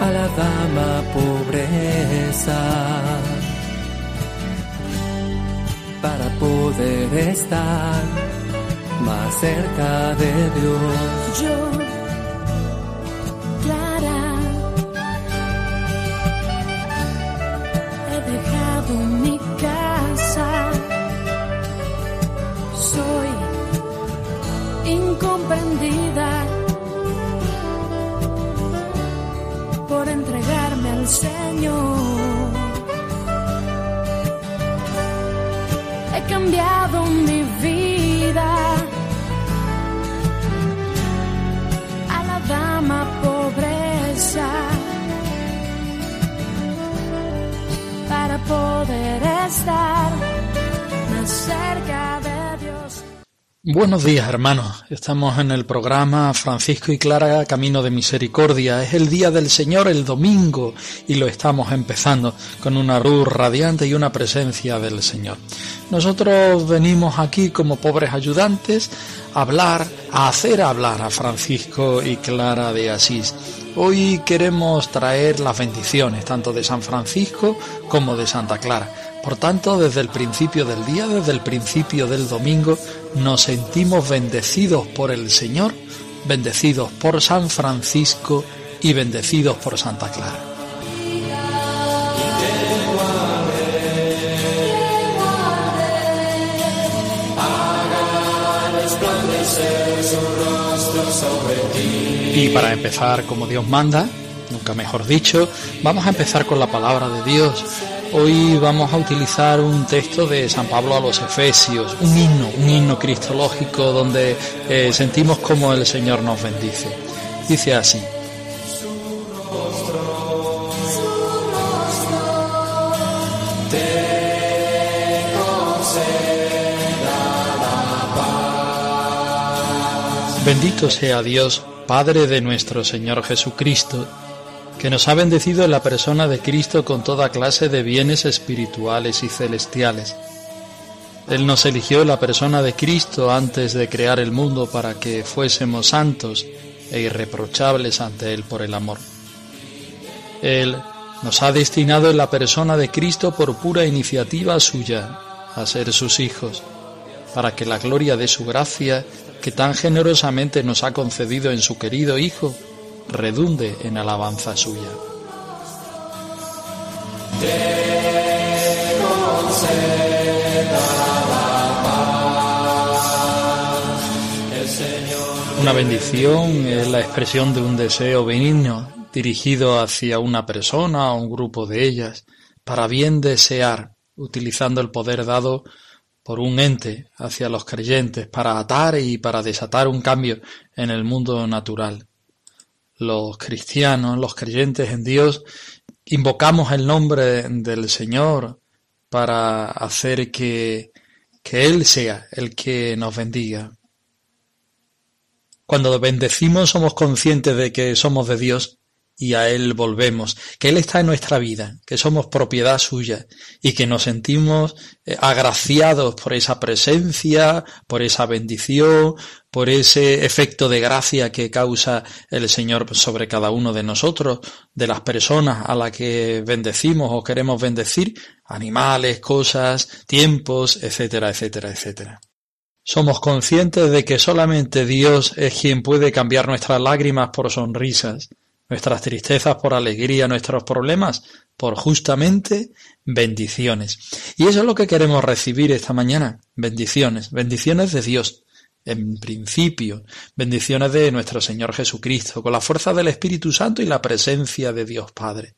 A la dama pobreza, para poder estar más cerca de Dios. Yo, Clara, he dejado mi casa. Soy incomprendida al Señor. He cambiado mi vida Buenos días hermanos, estamos en el programa Francisco y Clara Camino de Misericordia. Es el día del Señor, el domingo, y lo estamos empezando con una luz radiante y una presencia del Señor. Nosotros venimos aquí como pobres ayudantes a hablar, a hacer hablar a Francisco y Clara de Asís. Hoy queremos traer las bendiciones tanto de San Francisco como de Santa Clara. Por tanto, desde el principio del día, desde el principio del domingo, nos sentimos bendecidos por el Señor, bendecidos por San Francisco y bendecidos por Santa Clara. Y para empezar como Dios manda, nunca mejor dicho, vamos a empezar con la palabra de Dios. Hoy vamos a utilizar un texto de San Pablo a los Efesios, un himno, un himno cristológico donde eh, sentimos como el Señor nos bendice. Dice así. Bendito sea Dios, Padre de nuestro Señor Jesucristo, que nos ha bendecido en la persona de Cristo con toda clase de bienes espirituales y celestiales. Él nos eligió en la persona de Cristo antes de crear el mundo para que fuésemos santos e irreprochables ante Él por el amor. Él nos ha destinado en la persona de Cristo por pura iniciativa suya a ser sus hijos, para que la gloria de su gracia, que tan generosamente nos ha concedido en su querido Hijo, redunde en alabanza suya. Una bendición es la expresión de un deseo benigno dirigido hacia una persona o un grupo de ellas, para bien desear, utilizando el poder dado por un ente hacia los creyentes, para atar y para desatar un cambio en el mundo natural los cristianos, los creyentes en Dios, invocamos el nombre del Señor para hacer que, que Él sea el que nos bendiga. Cuando bendecimos somos conscientes de que somos de Dios y a Él volvemos, que Él está en nuestra vida, que somos propiedad suya y que nos sentimos eh, agraciados por esa presencia, por esa bendición, por ese efecto de gracia que causa el Señor sobre cada uno de nosotros, de las personas a las que bendecimos o queremos bendecir, animales, cosas, tiempos, etcétera, etcétera, etcétera. Somos conscientes de que solamente Dios es quien puede cambiar nuestras lágrimas por sonrisas, nuestras tristezas por alegría, nuestros problemas por justamente bendiciones. Y eso es lo que queremos recibir esta mañana, bendiciones, bendiciones de Dios, en principio, bendiciones de nuestro Señor Jesucristo, con la fuerza del Espíritu Santo y la presencia de Dios Padre.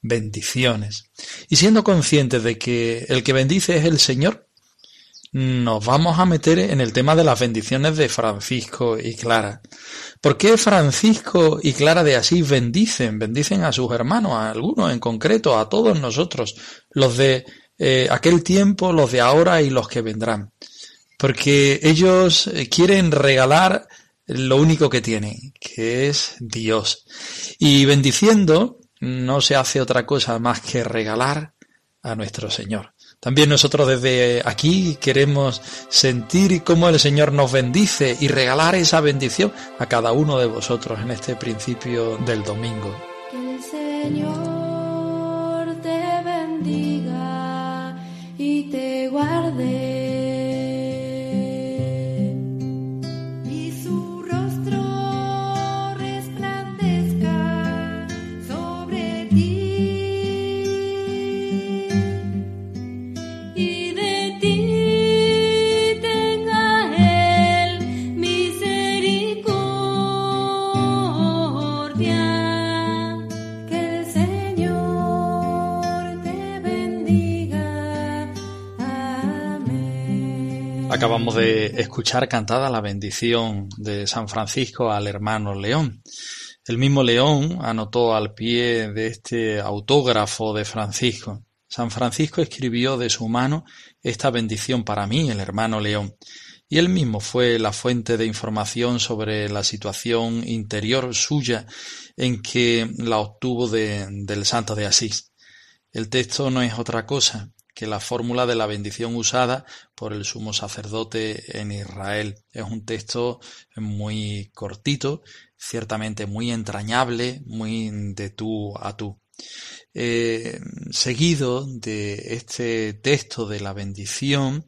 Bendiciones. Y siendo conscientes de que el que bendice es el Señor, nos vamos a meter en el tema de las bendiciones de Francisco y Clara. ¿Por qué Francisco y Clara de Asís bendicen? Bendicen a sus hermanos, a algunos en concreto, a todos nosotros, los de eh, aquel tiempo, los de ahora y los que vendrán. Porque ellos quieren regalar lo único que tienen, que es Dios. Y bendiciendo no se hace otra cosa más que regalar a nuestro Señor. También nosotros desde aquí queremos sentir cómo el Señor nos bendice y regalar esa bendición a cada uno de vosotros en este principio del domingo. Acabamos de escuchar cantada la bendición de San Francisco al hermano León. El mismo León anotó al pie de este autógrafo de Francisco. San Francisco escribió de su mano esta bendición para mí, el hermano León, y él mismo fue la fuente de información sobre la situación interior suya en que la obtuvo de- del Santo de Asís. El texto no es otra cosa que la fórmula de la bendición usada por el sumo sacerdote en Israel. Es un texto muy cortito, ciertamente muy entrañable, muy de tú a tú. Eh, seguido de este texto de la bendición,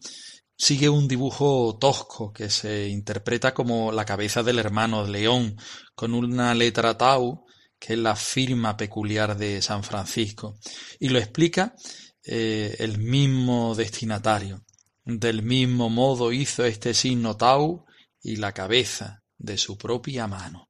sigue un dibujo tosco que se interpreta como la cabeza del hermano León, con una letra tau, que es la firma peculiar de San Francisco, y lo explica eh, el mismo destinatario. Del mismo modo hizo este signo tau y la cabeza de su propia mano.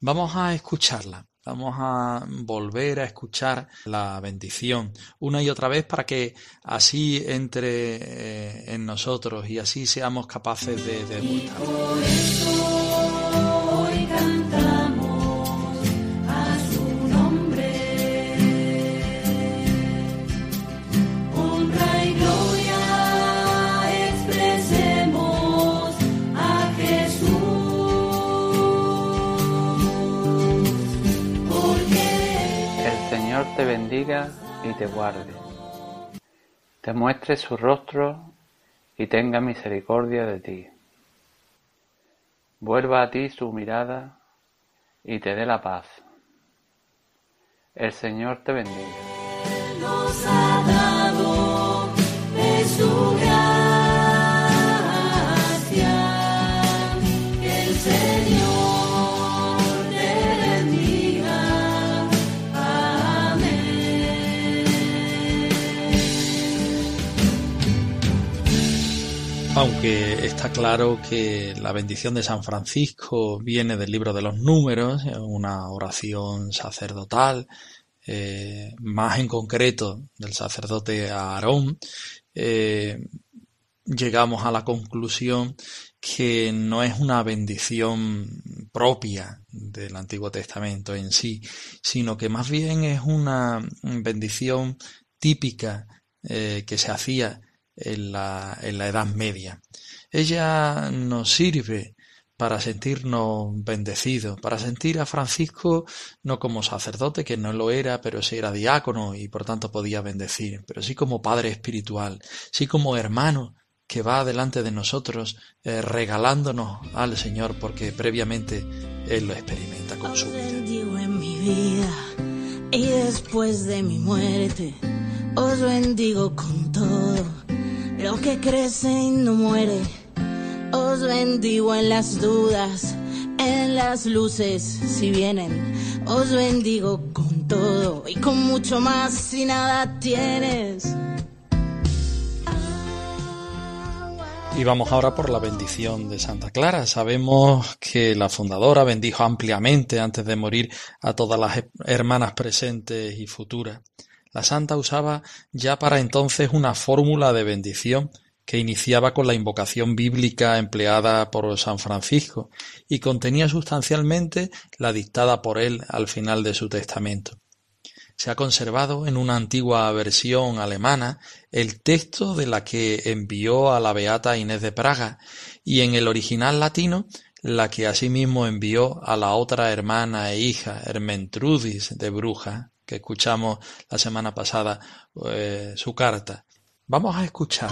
Vamos a escucharla. Vamos a volver a escuchar la bendición una y otra vez para que así entre eh, en nosotros y así seamos capaces de degustar. Bendiga y te guarde. Te muestre su rostro y tenga misericordia de ti. Vuelva a ti su mirada y te dé la paz. El Señor te bendiga. Aunque está claro que la bendición de San Francisco viene del libro de los números, una oración sacerdotal, eh, más en concreto del sacerdote Aarón, eh, llegamos a la conclusión que no es una bendición propia del Antiguo Testamento en sí, sino que más bien es una bendición típica eh, que se hacía en la, en la Edad Media. Ella nos sirve para sentirnos bendecidos, para sentir a Francisco no como sacerdote, que no lo era, pero sí era diácono y por tanto podía bendecir, pero sí como padre espiritual, sí como hermano que va delante de nosotros eh, regalándonos al Señor porque previamente Él lo experimenta con su vida. vida y después de mi muerte os bendigo con todo lo que crece y no muere. Os bendigo en las dudas, en las luces si vienen. Os bendigo con todo y con mucho más si nada tienes. Y vamos ahora por la bendición de Santa Clara. Sabemos que la fundadora bendijo ampliamente antes de morir a todas las hermanas presentes y futuras. La santa usaba ya para entonces una fórmula de bendición que iniciaba con la invocación bíblica empleada por San Francisco y contenía sustancialmente la dictada por él al final de su testamento. Se ha conservado en una antigua versión alemana el texto de la que envió a la beata Inés de Praga y en el original latino la que asimismo envió a la otra hermana e hija, Hermentrudis de Bruja, que escuchamos la semana pasada eh, su carta. Vamos a escuchar.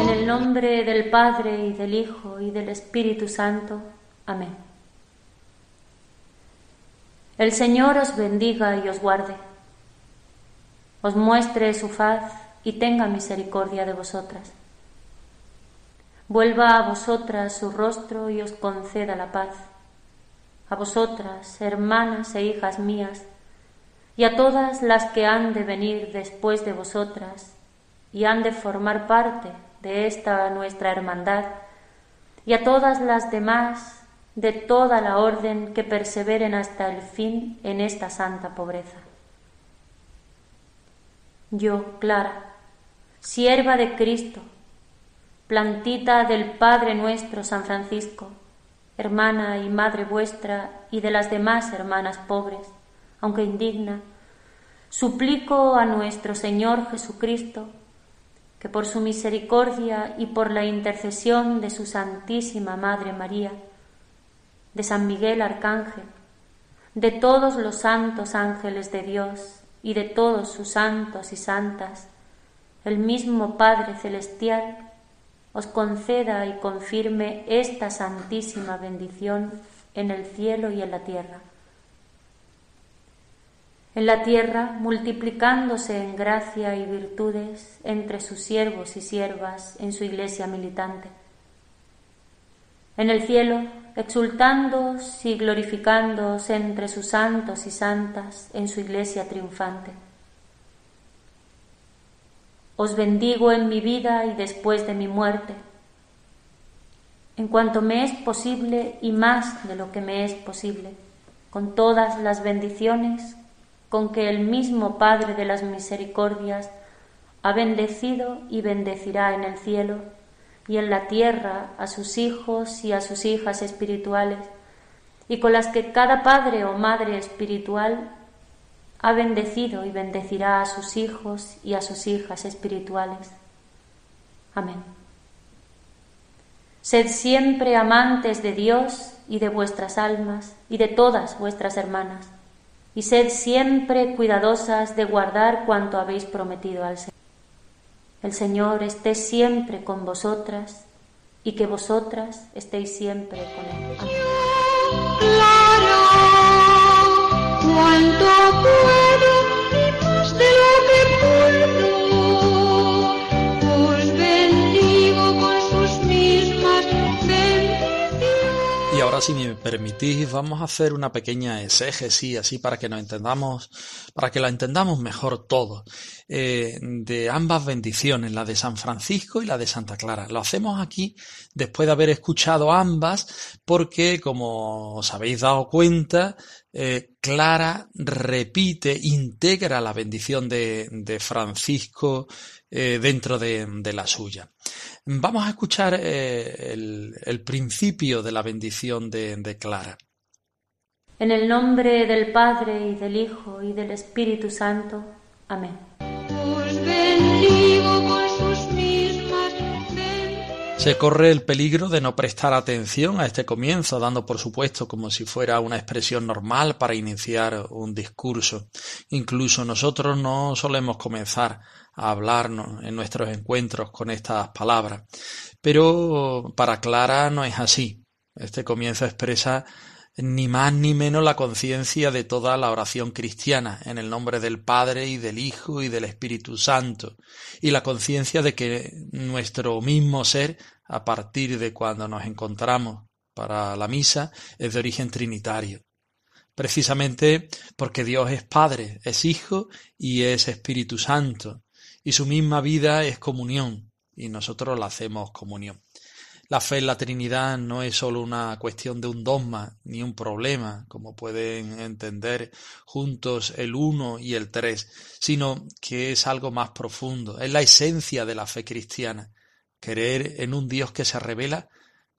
En el nombre del Padre y del Hijo y del Espíritu Santo. Amén. El Señor os bendiga y os guarde, os muestre su faz y tenga misericordia de vosotras. Vuelva a vosotras su rostro y os conceda la paz. A vosotras, hermanas e hijas mías, y a todas las que han de venir después de vosotras y han de formar parte de esta nuestra hermandad, y a todas las demás de toda la orden que perseveren hasta el fin en esta santa pobreza. Yo, Clara, sierva de Cristo, plantita del Padre nuestro San Francisco, hermana y madre vuestra y de las demás hermanas pobres, aunque indigna, suplico a nuestro Señor Jesucristo que por su misericordia y por la intercesión de su Santísima Madre María, de San Miguel Arcángel, de todos los santos ángeles de Dios y de todos sus santos y santas, el mismo Padre Celestial os conceda y confirme esta santísima bendición en el cielo y en la tierra. En la tierra, multiplicándose en gracia y virtudes entre sus siervos y siervas en su iglesia militante. En el cielo, exultándose y glorificándose entre sus santos y santas en su iglesia triunfante. Os bendigo en mi vida y después de mi muerte, en cuanto me es posible y más de lo que me es posible, con todas las bendiciones con que el mismo Padre de las Misericordias ha bendecido y bendecirá en el cielo y en la tierra a sus hijos y a sus hijas espirituales, y con las que cada padre o madre espiritual ha bendecido y bendecirá a sus hijos y a sus hijas espirituales. Amén. Sed siempre amantes de Dios y de vuestras almas y de todas vuestras hermanas, y sed siempre cuidadosas de guardar cuanto habéis prometido al Señor. El Señor esté siempre con vosotras y que vosotras estéis siempre con Él. Si me permitís, vamos a hacer una pequeña exégesis, así para que nos entendamos, para que la entendamos mejor todos, eh, de ambas bendiciones, la de San Francisco y la de Santa Clara. Lo hacemos aquí después de haber escuchado ambas, porque, como os habéis dado cuenta, eh, Clara repite, integra la bendición de, de Francisco eh, dentro de, de la suya. Vamos a escuchar eh, el, el principio de la bendición de, de Clara. En el nombre del Padre y del Hijo y del Espíritu Santo. Amén. Os bendigo con. Se corre el peligro de no prestar atención a este comienzo, dando por supuesto como si fuera una expresión normal para iniciar un discurso. Incluso nosotros no solemos comenzar a hablarnos en nuestros encuentros con estas palabras. Pero para Clara no es así. Este comienzo expresa ni más ni menos la conciencia de toda la oración cristiana, en el nombre del Padre y del Hijo y del Espíritu Santo, y la conciencia de que nuestro mismo ser, a partir de cuando nos encontramos para la misa, es de origen trinitario. Precisamente porque Dios es Padre, es Hijo y es Espíritu Santo, y su misma vida es comunión, y nosotros la hacemos comunión. La fe en la Trinidad no es solo una cuestión de un dogma ni un problema, como pueden entender juntos el uno y el tres, sino que es algo más profundo, es la esencia de la fe cristiana, creer en un Dios que se revela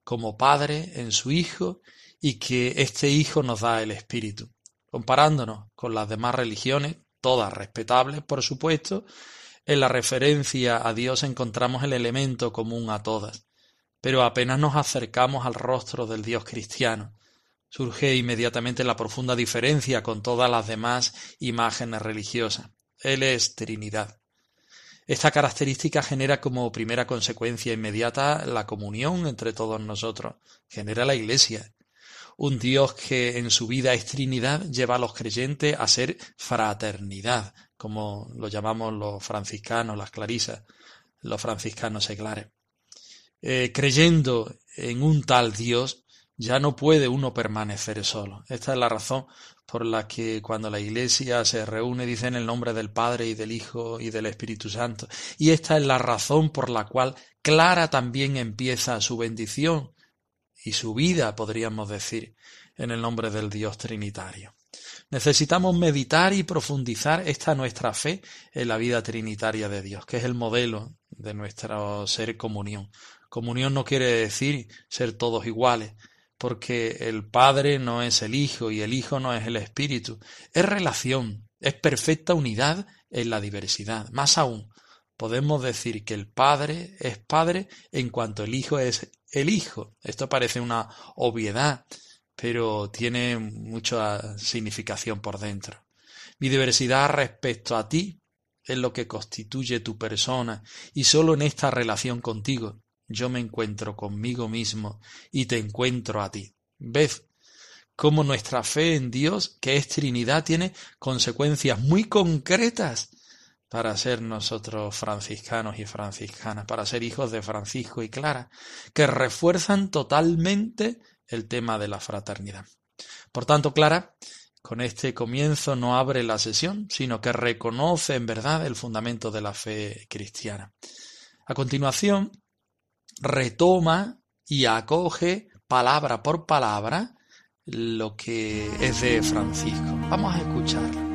como Padre en su Hijo y que este Hijo nos da el Espíritu. Comparándonos con las demás religiones, todas respetables, por supuesto, en la referencia a Dios encontramos el elemento común a todas pero apenas nos acercamos al rostro del Dios cristiano, surge inmediatamente la profunda diferencia con todas las demás imágenes religiosas. Él es Trinidad. Esta característica genera como primera consecuencia inmediata la comunión entre todos nosotros, genera la Iglesia. Un Dios que en su vida es Trinidad lleva a los creyentes a ser fraternidad, como lo llamamos los franciscanos, las clarisas, los franciscanos seglares. Eh, creyendo en un tal Dios, ya no puede uno permanecer solo. Esta es la razón por la que cuando la Iglesia se reúne dice en el nombre del Padre y del Hijo y del Espíritu Santo. Y esta es la razón por la cual Clara también empieza su bendición y su vida, podríamos decir, en el nombre del Dios Trinitario. Necesitamos meditar y profundizar esta nuestra fe en la vida trinitaria de Dios, que es el modelo de nuestro ser comunión. Comunión no quiere decir ser todos iguales, porque el Padre no es el Hijo y el Hijo no es el Espíritu. Es relación, es perfecta unidad en la diversidad. Más aún, podemos decir que el Padre es Padre en cuanto el Hijo es el Hijo. Esto parece una obviedad, pero tiene mucha significación por dentro. Mi diversidad respecto a ti es lo que constituye tu persona y solo en esta relación contigo yo me encuentro conmigo mismo y te encuentro a ti. Ved cómo nuestra fe en Dios, que es Trinidad, tiene consecuencias muy concretas para ser nosotros franciscanos y franciscanas, para ser hijos de Francisco y Clara, que refuerzan totalmente el tema de la fraternidad. Por tanto, Clara, con este comienzo no abre la sesión, sino que reconoce en verdad el fundamento de la fe cristiana. A continuación, retoma y acoge palabra por palabra lo que es de Francisco. Vamos a escucharlo.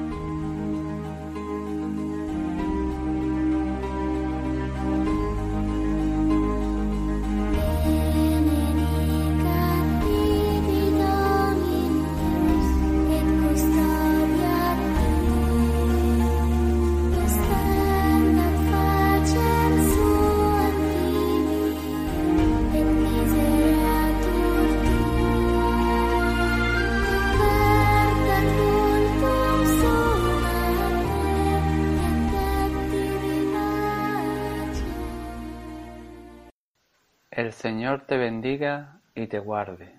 Y te guarde,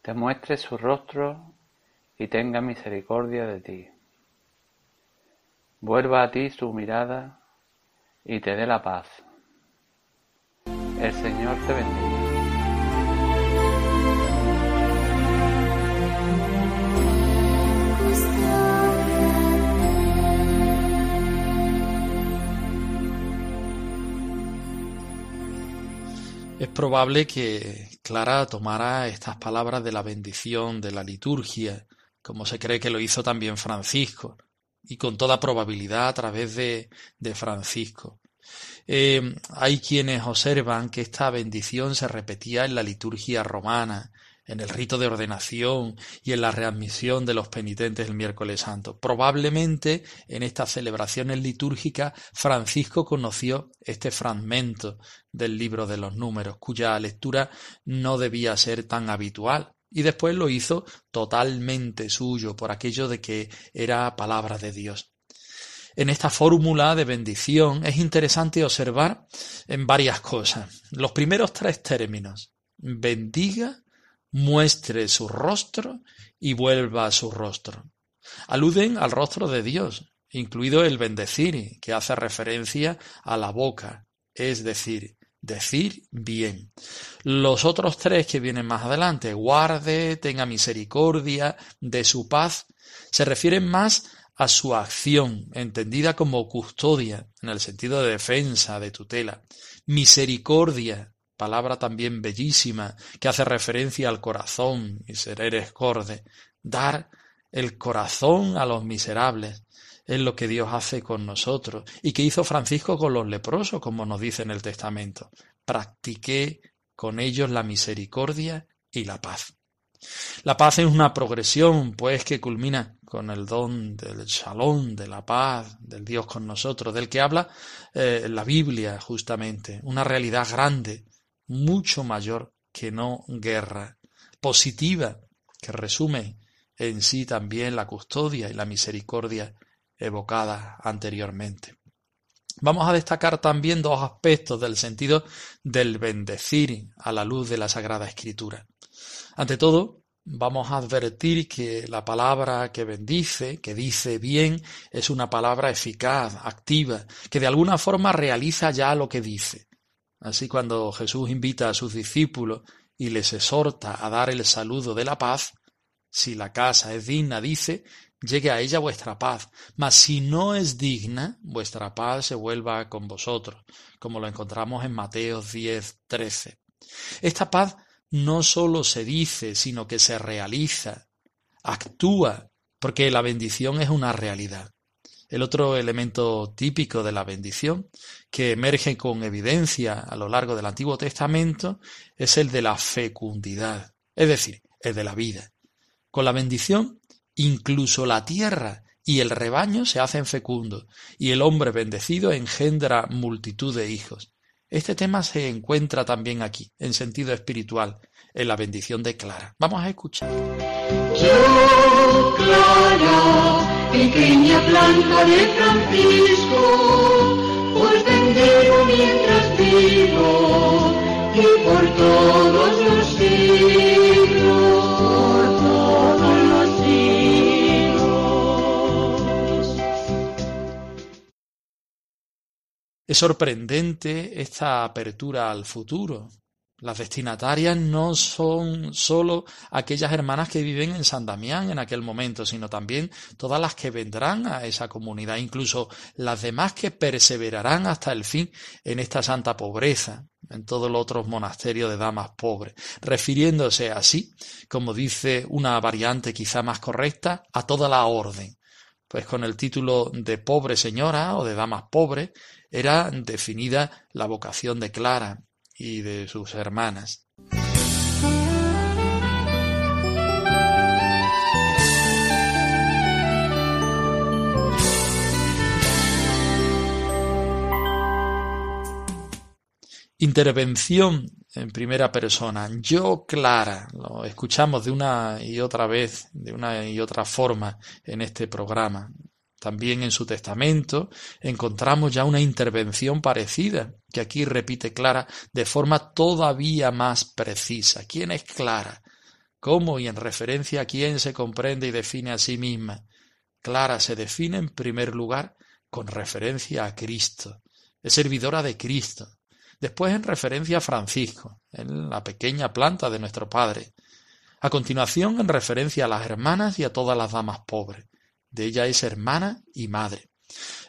te muestre su rostro y tenga misericordia de ti. Vuelva a ti su mirada y te dé la paz. El Señor te bendiga. Es probable que Clara tomara estas palabras de la bendición de la liturgia, como se cree que lo hizo también Francisco, y con toda probabilidad a través de, de Francisco. Eh, hay quienes observan que esta bendición se repetía en la liturgia romana, en el rito de ordenación y en la readmisión de los penitentes el miércoles santo. Probablemente en estas celebraciones litúrgicas Francisco conoció este fragmento del libro de los números, cuya lectura no debía ser tan habitual, y después lo hizo totalmente suyo por aquello de que era palabra de Dios. En esta fórmula de bendición es interesante observar en varias cosas. Los primeros tres términos, bendiga, muestre su rostro y vuelva a su rostro. Aluden al rostro de Dios, incluido el bendecir, que hace referencia a la boca, es decir, decir bien. Los otros tres que vienen más adelante, guarde, tenga misericordia, de su paz, se refieren más a su acción, entendida como custodia, en el sentido de defensa, de tutela. Misericordia, palabra también bellísima, que hace referencia al corazón, misereres corde, dar el corazón a los miserables, es lo que Dios hace con nosotros y que hizo Francisco con los leprosos, como nos dice en el Testamento. Practiqué con ellos la misericordia y la paz. La paz es una progresión, pues, que culmina con el don del shalom, de la paz, del Dios con nosotros, del que habla eh, la Biblia, justamente, una realidad grande, mucho mayor que no guerra, positiva, que resume en sí también la custodia y la misericordia evocada anteriormente. Vamos a destacar también dos aspectos del sentido del bendecir a la luz de la Sagrada Escritura. Ante todo, vamos a advertir que la palabra que bendice, que dice bien, es una palabra eficaz, activa, que de alguna forma realiza ya lo que dice. Así cuando Jesús invita a sus discípulos y les exhorta a dar el saludo de la paz, si la casa es digna, dice, llegue a ella vuestra paz, mas si no es digna, vuestra paz se vuelva con vosotros, como lo encontramos en Mateo 10, 13. Esta paz no sólo se dice, sino que se realiza, actúa, porque la bendición es una realidad. El otro elemento típico de la bendición, que emerge con evidencia a lo largo del Antiguo Testamento, es el de la fecundidad, es decir, el de la vida. Con la bendición, incluso la tierra y el rebaño se hacen fecundos, y el hombre bendecido engendra multitud de hijos. Este tema se encuentra también aquí, en sentido espiritual, en la bendición de Clara. Vamos a escuchar. Pequeña planta de Francisco, os bendigo mientras vivo y por todos los siglos, por todos los siglos. Es sorprendente esta apertura al futuro. Las destinatarias no son sólo aquellas hermanas que viven en San Damián en aquel momento, sino también todas las que vendrán a esa comunidad, incluso las demás que perseverarán hasta el fin en esta santa pobreza, en todos los otros monasterios de damas pobres, refiriéndose así, como dice una variante quizá más correcta, a toda la orden. Pues con el título de pobre señora o de damas pobres era definida la vocación de Clara, y de sus hermanas. Intervención en primera persona. Yo, Clara, lo escuchamos de una y otra vez, de una y otra forma en este programa. También en su testamento encontramos ya una intervención parecida, que aquí repite Clara de forma todavía más precisa. ¿Quién es Clara? ¿Cómo y en referencia a quién se comprende y define a sí misma? Clara se define en primer lugar con referencia a Cristo. Es servidora de Cristo. Después en referencia a Francisco, en la pequeña planta de nuestro Padre. A continuación en referencia a las hermanas y a todas las damas pobres de ella es hermana y madre.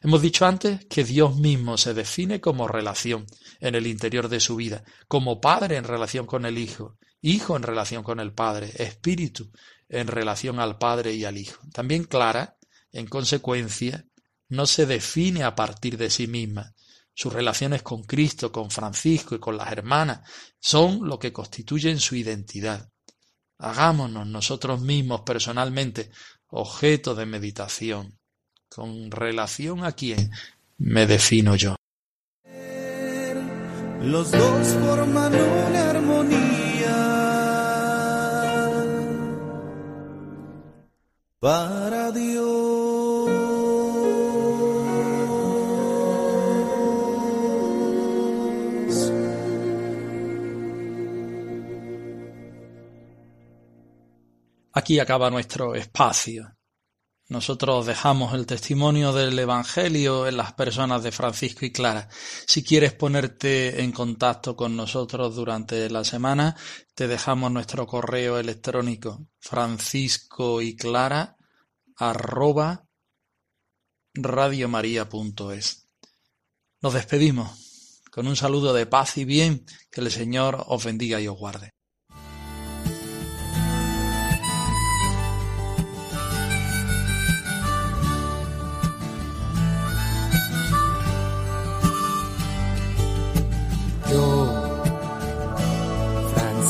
Hemos dicho antes que Dios mismo se define como relación en el interior de su vida, como Padre en relación con el Hijo, Hijo en relación con el Padre, Espíritu en relación al Padre y al Hijo. También Clara, en consecuencia, no se define a partir de sí misma. Sus relaciones con Cristo, con Francisco y con las hermanas son lo que constituyen su identidad. Hagámonos nosotros mismos personalmente objeto de meditación. ¿Con relación a quién me defino yo? Los dos forman una armonía para Dios. Aquí acaba nuestro espacio. Nosotros dejamos el testimonio del Evangelio en las personas de Francisco y Clara. Si quieres ponerte en contacto con nosotros durante la semana, te dejamos nuestro correo electrónico francisco y clara arroba radiomaria.es. Nos despedimos con un saludo de paz y bien, que el Señor os bendiga y os guarde.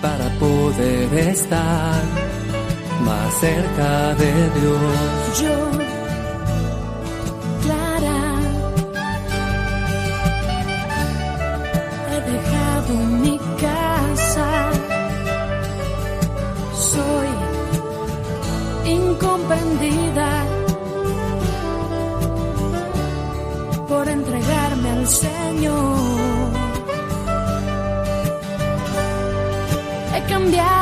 para poder estar más cerca de Dios. Yo, Clara, he dejado mi casa. Soy incomprendida por entregarme al Señor. He cambiado mi